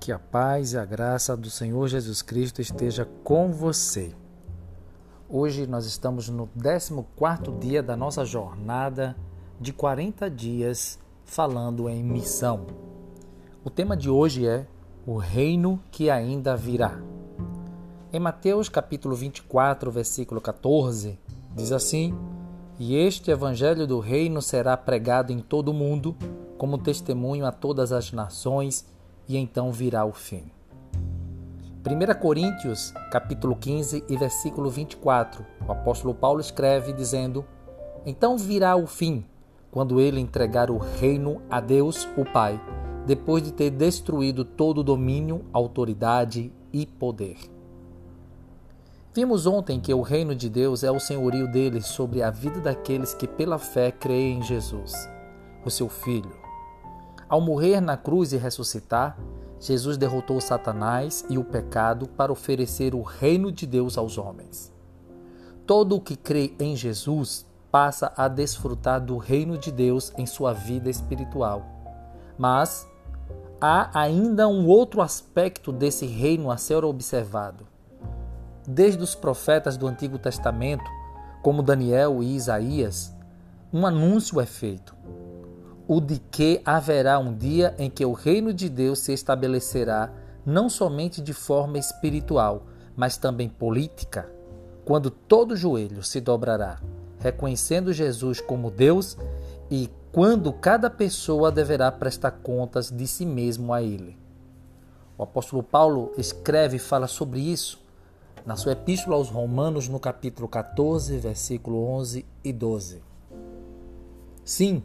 Que a paz e a graça do Senhor Jesus Cristo esteja com você. Hoje nós estamos no 14 dia da nossa jornada de 40 dias falando em missão. O tema de hoje é o reino que ainda virá. Em Mateus capítulo 24, versículo 14, diz assim: "E este evangelho do reino será pregado em todo o mundo, como testemunho a todas as nações, e então virá o fim. 1 Coríntios, capítulo 15 e versículo 24. O apóstolo Paulo escreve dizendo: Então virá o fim, quando ele entregar o reino a Deus, o Pai, depois de ter destruído todo domínio, autoridade e poder. Vimos ontem que o reino de Deus é o senhorio dele sobre a vida daqueles que pela fé creem em Jesus, o seu filho. Ao morrer na cruz e ressuscitar, Jesus derrotou Satanás e o pecado para oferecer o reino de Deus aos homens. Todo o que crê em Jesus passa a desfrutar do reino de Deus em sua vida espiritual. Mas há ainda um outro aspecto desse reino a ser observado. Desde os profetas do Antigo Testamento, como Daniel e Isaías, um anúncio é feito o de que haverá um dia em que o reino de Deus se estabelecerá não somente de forma espiritual, mas também política, quando todo joelho se dobrará, reconhecendo Jesus como Deus e quando cada pessoa deverá prestar contas de si mesmo a Ele. O apóstolo Paulo escreve e fala sobre isso na sua epístola aos Romanos, no capítulo 14, versículo 11 e 12. Sim,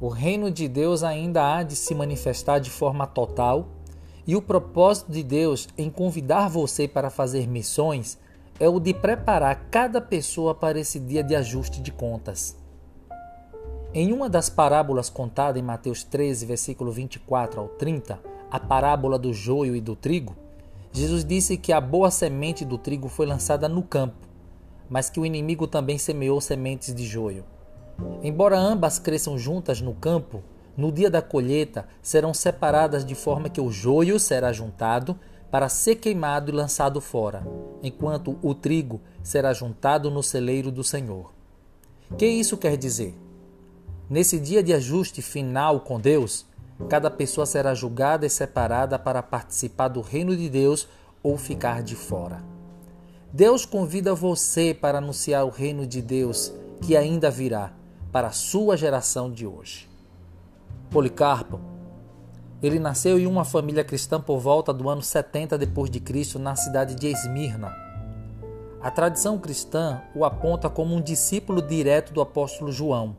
o reino de Deus ainda há de se manifestar de forma total, e o propósito de Deus em convidar você para fazer missões é o de preparar cada pessoa para esse dia de ajuste de contas. Em uma das parábolas contada em Mateus 13, versículo 24 ao 30, a parábola do joio e do trigo, Jesus disse que a boa semente do trigo foi lançada no campo, mas que o inimigo também semeou sementes de joio. Embora ambas cresçam juntas no campo, no dia da colheita serão separadas de forma que o joio será juntado para ser queimado e lançado fora, enquanto o trigo será juntado no celeiro do Senhor. Que isso quer dizer? Nesse dia de ajuste final com Deus, cada pessoa será julgada e separada para participar do reino de Deus ou ficar de fora. Deus convida você para anunciar o reino de Deus que ainda virá para a sua geração de hoje. Policarpo, ele nasceu em uma família cristã por volta do ano 70 depois de Cristo na cidade de Esmirna. A tradição cristã o aponta como um discípulo direto do apóstolo João,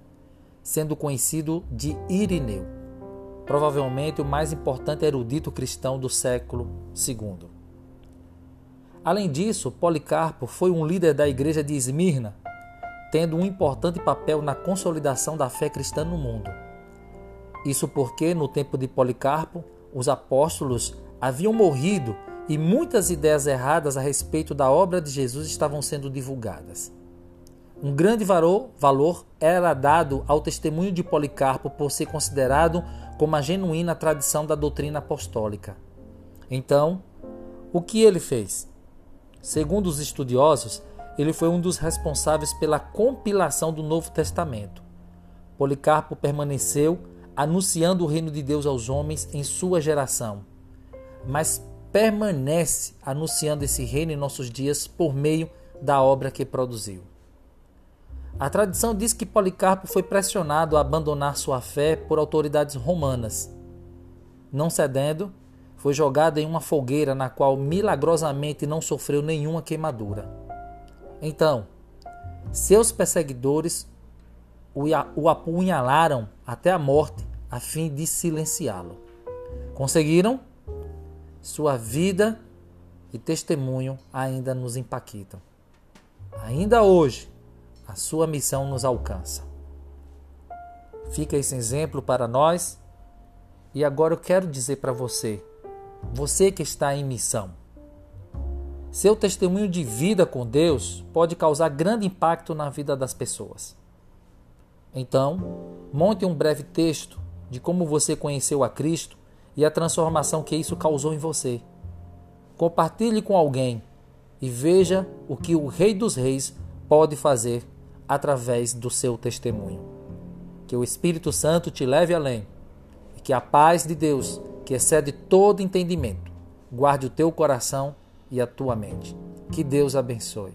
sendo conhecido de Irineu, provavelmente o mais importante erudito cristão do século II. Além disso, Policarpo foi um líder da igreja de Esmirna tendo um importante papel na consolidação da fé cristã no mundo. Isso porque, no tempo de Policarpo, os apóstolos haviam morrido e muitas ideias erradas a respeito da obra de Jesus estavam sendo divulgadas. Um grande valor era dado ao testemunho de Policarpo por ser considerado como a genuína tradição da doutrina apostólica. Então, o que ele fez? Segundo os estudiosos, ele foi um dos responsáveis pela compilação do Novo Testamento. Policarpo permaneceu anunciando o reino de Deus aos homens em sua geração, mas permanece anunciando esse reino em nossos dias por meio da obra que produziu. A tradição diz que Policarpo foi pressionado a abandonar sua fé por autoridades romanas. Não cedendo, foi jogado em uma fogueira na qual milagrosamente não sofreu nenhuma queimadura. Então, seus perseguidores o apunhalaram até a morte a fim de silenciá-lo. Conseguiram? Sua vida e testemunho ainda nos impactam. Ainda hoje, a sua missão nos alcança. Fica esse exemplo para nós. E agora eu quero dizer para você, você que está em missão, seu testemunho de vida com Deus pode causar grande impacto na vida das pessoas. Então, monte um breve texto de como você conheceu a Cristo e a transformação que isso causou em você. Compartilhe com alguém e veja o que o Rei dos Reis pode fazer através do seu testemunho. Que o Espírito Santo te leve além e que a paz de Deus, que excede todo entendimento, guarde o teu coração e a tua mente. Que Deus abençoe.